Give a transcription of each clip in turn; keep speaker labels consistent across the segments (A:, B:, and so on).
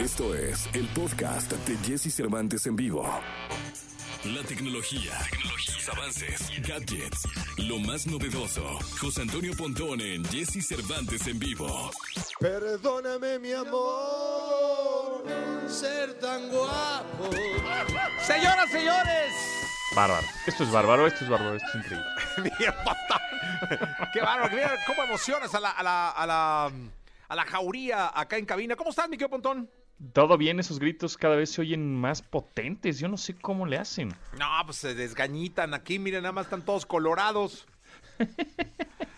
A: Esto es el podcast de Jesse Cervantes en vivo. La tecnología, tecnología avances, gadgets, lo más novedoso. José Antonio Pontón en Jesse Cervantes en vivo.
B: Perdóname, mi amor, ser tan guapo.
C: Señoras, señores.
D: Bárbaro. Esto es bárbaro, esto es bárbaro, esto es increíble.
C: Qué bárbaro. Mira cómo emocionas a la, a la, a la, a la jauría acá en cabina. ¿Cómo estás, mi querido Pontón?
D: Todo bien, esos gritos cada vez se oyen más potentes. Yo no sé cómo le hacen.
C: No, pues se desgañitan aquí. Miren, nada más están todos colorados.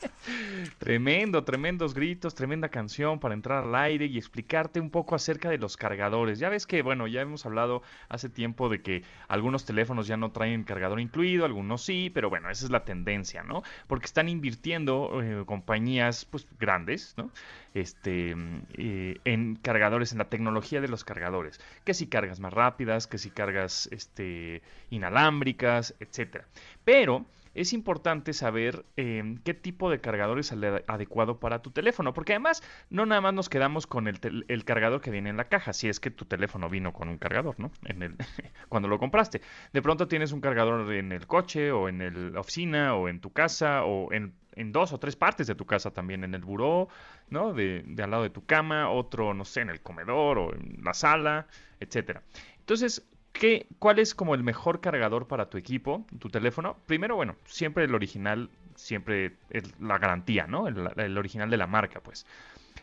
D: Tremendo, tremendos gritos, tremenda canción para entrar al aire y explicarte un poco acerca de los cargadores. Ya ves que, bueno, ya hemos hablado hace tiempo de que algunos teléfonos ya no traen cargador incluido, algunos sí, pero bueno, esa es la tendencia, ¿no? Porque están invirtiendo eh, compañías, pues, grandes, ¿no? Este, eh, en cargadores, en la tecnología de los cargadores. Que si cargas más rápidas, que si cargas, este, inalámbricas, etcétera. Pero es importante saber em, qué tipo de cargador es el adecuado para tu teléfono, porque además no nada más nos quedamos con el, cargador que viene en la caja, si es que tu teléfono vino con un cargador, ¿no? En el, cuando lo compraste. De pronto tienes un cargador en el coche o en la oficina o en tu casa o en, en, dos o tres partes de tu casa también, en el buró, ¿no? De, de al lado de tu cama, otro, no sé, en el comedor o en la sala, etcétera. Entonces, ¿Qué, ¿Cuál es como el mejor cargador para tu equipo, tu teléfono? Primero, bueno, siempre el original, siempre es la garantía, ¿no? El, original de la marca, pues.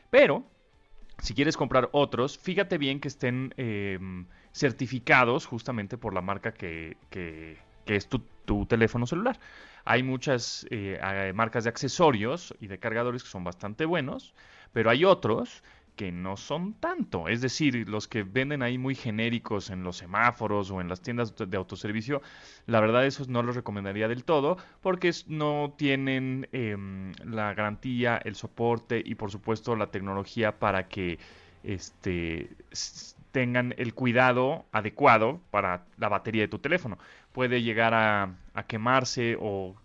D: Pero, si quieres comprar otros, fíjate bien que estén em, certificados justamente por la marca que, que, es tu, tu, teléfono celular. Hay muchas eh, marcas de accesorios y de cargadores que son bastante buenos, pero hay otros que no son tanto. Es decir, los que venden ahí muy genéricos en los semáforos o en las tiendas de autoservicio, la verdad esos no los recomendaría del todo porque no tienen em, la garantía, el soporte y por supuesto la tecnología para que este tengan el cuidado adecuado para la batería de tu teléfono. Puede llegar a, a quemarse o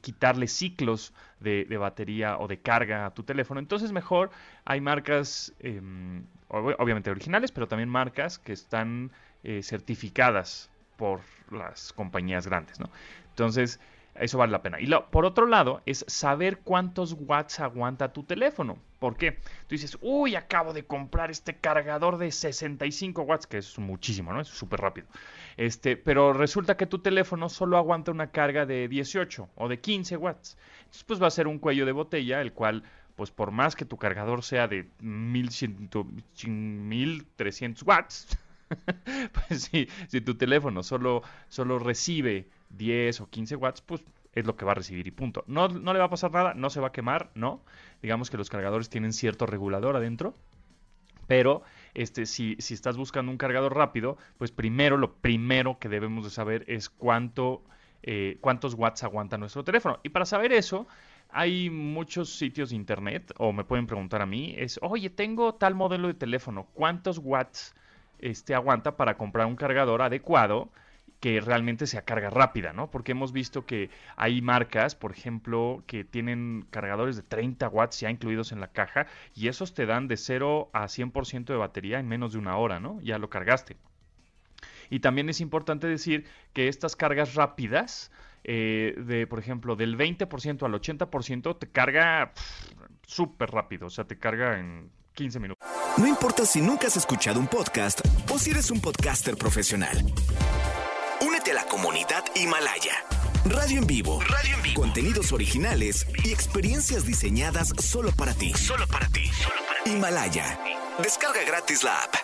D: quitarle ciclos de, batería o de carga a tu teléfono. Entonces mejor hay marcas, em, obviamente originales, pero también marcas que están eh, certificadas por las compañías grandes, ¿no? Entonces, eso vale la pena. Y por otro lado, es saber cuántos watts aguanta tu teléfono. ¿Por qué? Tú dices, uy, acabo de comprar este cargador de 65 watts, que es muchísimo, ¿no? Es súper rápido. Este, pero resulta que tu teléfono solo aguanta una carga de 18 o de 15 watts. Entonces, pues va a ser un cuello de botella, el cual, pues por más que tu cargador sea de 1300 watts, pues si, si tu teléfono solo, solo recibe 10 o 15 watts, pues es lo que va a recibir y punto. No, no le va a pasar nada, no se va a quemar, no. Digamos que los cargadores tienen cierto regulador adentro, pero este, si, si estás buscando un cargador rápido, pues primero, lo primero que debemos de saber es cuánto, eh, cuántos watts aguanta nuestro teléfono. Y para saber eso, hay muchos sitios de internet, o me pueden preguntar a mí, es, oye, tengo tal modelo de teléfono, ¿cuántos watts este, aguanta para comprar un cargador adecuado? Que realmente sea carga rápida, ¿no? Porque hemos visto que hay marcas, por ejemplo, que tienen cargadores de 30 watts ya incluidos en la caja y esos te dan de 0 a 100% de batería en menos de una hora, ¿no? Ya lo cargaste. Y también es importante decir que estas cargas rápidas, eh, de por ejemplo del 20% al 80%, te carga súper rápido, o sea, te carga en 15 minutos.
A: No importa si nunca has escuchado un podcast o si eres un podcaster profesional de la comunidad Himalaya. Radio en vivo. Radio en vivo. Contenidos originales y experiencias diseñadas solo para ti. Solo para ti. Himalaya. Descarga gratis la app.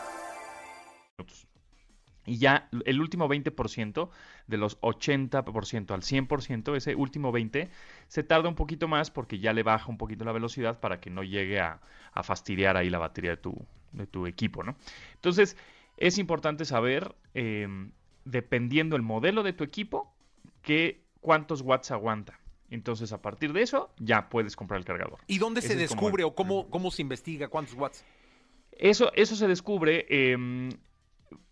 D: Y ya el último 20% de los 80% al 100%, ese último 20% se tarda un poquito más porque ya le baja un poquito la velocidad para que no llegue a, fastidiar ahí la batería de tu, de tu equipo, ¿no? Entonces, es importante saber eh, dependiendo el modelo de tu equipo, que cuántos watts aguanta. Entonces, a partir de eso, ya puedes comprar el cargador.
C: ¿Y dónde se descubre o cómo, cómo se investiga cuántos watts?
D: Eso, eso se descubre, em,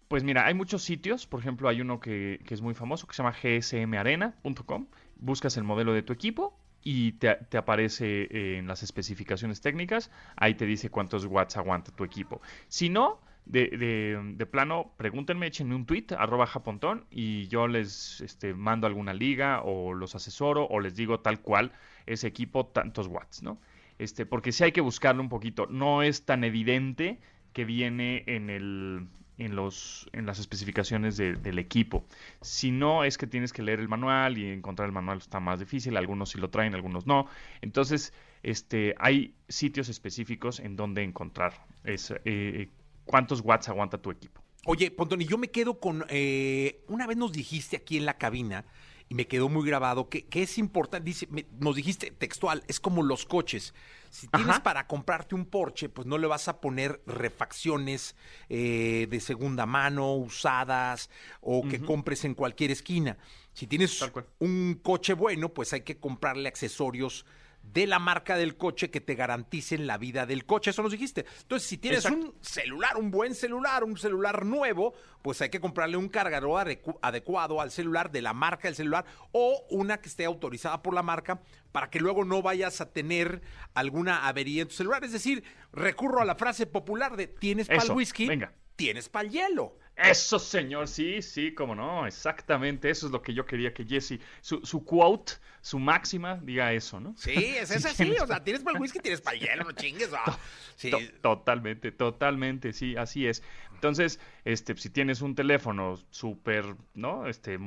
D: pues mira, hay muchos sitios, por ejemplo, hay uno que, es muy famoso que se llama gsmarena.com, buscas el modelo de tu equipo y te, te, aparece en las especificaciones técnicas, ahí te dice cuántos watts aguanta tu equipo. Si no, de, de, plano, pregúntenme, échenme un tweet, arroba japontón, y yo les este, mando alguna liga o los asesoro o les digo tal cual ese equipo, tantos watts, ¿no? Este, porque sí hay que buscarlo un poquito. No es tan evidente que viene en el en los en las especificaciones de- del equipo. Si no es que tienes que leer el manual y encontrar el manual está más difícil, algunos sí lo traen, algunos no. Entonces, este hay sitios específicos en donde encontrar es, eh, cuántos watts aguanta tu equipo.
C: Oye, Pontón, y yo me quedo con. eh, una vez nos dijiste aquí en la cabina, y me quedó muy grabado, que, que es importante. Dice, me- nos dijiste textual, es como los coches. Si tienes
D: Ajá.
C: para comprarte un Porsche, pues no le vas a poner refacciones eh, de segunda mano, usadas, o que compres en cualquier esquina. Si tienes un coche bueno, pues hay que comprarle accesorios de la marca del coche que te garanticen la vida del coche. Eso nos dijiste. Entonces, si tienes
D: Exacto.
C: un celular, un buen celular, un celular nuevo, pues hay que comprarle un cargador adecu- adecuado al celular de la marca del celular o una que esté autorizada por la marca para que luego no vayas a tener alguna avería en tu celular. Es decir, recurro a la frase popular de tienes para el
D: Eso,
C: whisky,
D: venga.
C: Tienes para el hielo.
D: Eso, señor, sí, sí, cómo no, exactamente, eso es lo que yo quería que Jesse, su, su quote, su máxima, diga eso, ¿no?
C: Sí, es,
D: Sí,
C: así.
D: tienes
C: O sea, tienes para el whisky, tienes para el hielo, no chingues. ah. Sí.
D: To- Totalmente, totalmente, sí, así es. Entonces, este, si tienes un teléfono súper, ¿no? Este,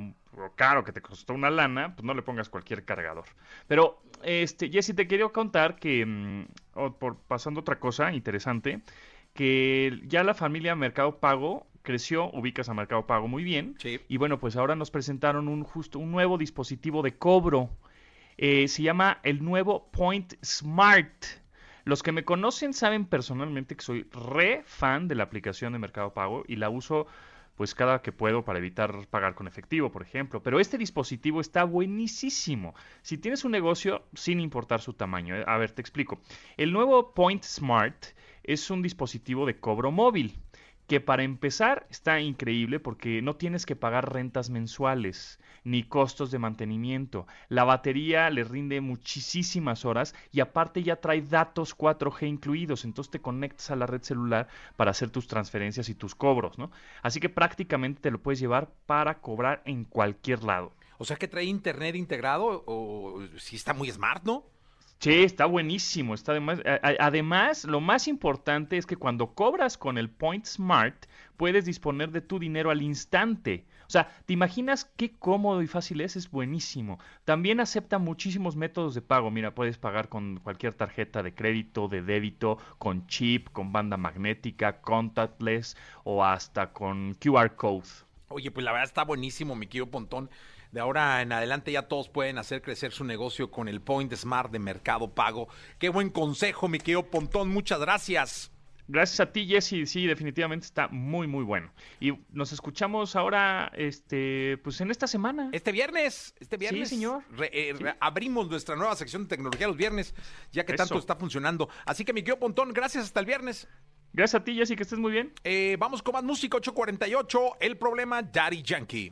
D: caro que te costó una lana, pues no le pongas cualquier cargador. Pero, este, Jesse, te quería contar que, mm, por pasando otra cosa interesante, que ya la familia Mercado Pago creció, ubicas a Mercado Pago muy bien.
C: Sí.
D: Y bueno, pues ahora nos presentaron un justo un nuevo dispositivo de cobro. Eh, se llama el nuevo Point Smart. Los que me conocen saben personalmente que soy re fan de la aplicación de Mercado Pago y la uso pues cada que puedo para evitar pagar con efectivo, por ejemplo. Pero este dispositivo está buenísimo. Si tienes un negocio, sin importar su tamaño. eh, A ver, te explico. El nuevo Point Smart es un dispositivo de cobro móvil que para empezar está increíble porque no tienes que pagar rentas mensuales ni costos de mantenimiento. La batería le rinde muchísimas horas y aparte ya trae datos 4G incluidos, entonces te conectas a la red celular para hacer tus transferencias y tus cobros, ¿no? Así que prácticamente te lo puedes llevar para cobrar en cualquier lado.
C: O sea que trae internet integrado o si está muy smart, ¿no?
D: Sí, está buenísimo. Está además, además, lo más importante es que cuando cobras con el Point Smart, puedes disponer de tu dinero al instante. O sea, ¿te imaginas qué cómodo y fácil es? Es buenísimo. También acepta muchísimos métodos de pago. Mira, puedes pagar con cualquier tarjeta de crédito, de débito, con chip, con banda magnética, contactless o hasta con QR code.
C: Oye, pues la verdad está buenísimo, mi querido Pontón. De ahora en adelante ya todos pueden hacer crecer su negocio con el Point Smart de Mercado Pago. Qué buen consejo, mi querido Pontón. Muchas gracias.
D: Gracias a ti, Jesse. Sí, definitivamente está muy, muy bueno. Y nos escuchamos ahora, este, pues en esta semana.
C: Este viernes, este viernes.
D: señor.
C: re- eh,
D: Sí.
C: re- abrimos nuestra nueva sección de tecnología los viernes, ya que
D: Eso.
C: tanto está funcionando. Así que, mi querido Pontón, gracias hasta el viernes.
D: Gracias a ti, Jesse, que estés muy bien.
C: Eh, vamos con más música 848. El problema, Daddy Yankee.